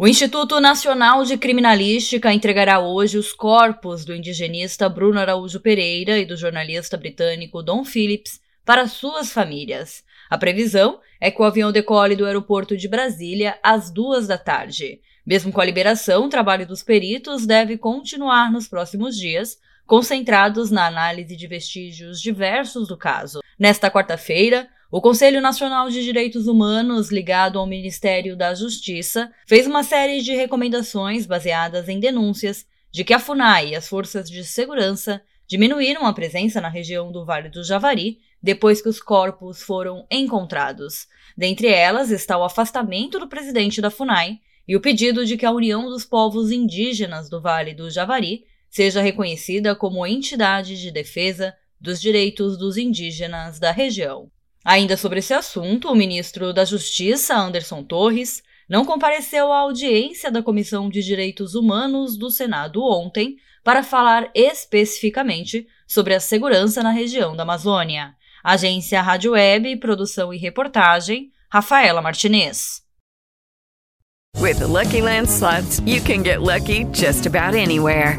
O Instituto Nacional de Criminalística entregará hoje os corpos do indigenista Bruno Araújo Pereira e do jornalista britânico Don Phillips para suas famílias. A previsão é que o avião decole do aeroporto de Brasília às duas da tarde. Mesmo com a liberação, o trabalho dos peritos deve continuar nos próximos dias, concentrados na análise de vestígios diversos do caso. Nesta quarta-feira, o Conselho Nacional de Direitos Humanos, ligado ao Ministério da Justiça, fez uma série de recomendações baseadas em denúncias de que a FUNAI e as forças de segurança diminuíram a presença na região do Vale do Javari depois que os corpos foram encontrados. Dentre elas está o afastamento do presidente da FUNAI e o pedido de que a União dos Povos Indígenas do Vale do Javari seja reconhecida como entidade de defesa dos direitos dos indígenas da região. Ainda sobre esse assunto, o ministro da Justiça, Anderson Torres, não compareceu à audiência da Comissão de Direitos Humanos do Senado ontem para falar especificamente sobre a segurança na região da Amazônia. Agência Rádio Web, produção e reportagem, Rafaela Martinez. With the Lucky Land slots, you can get lucky just about anywhere.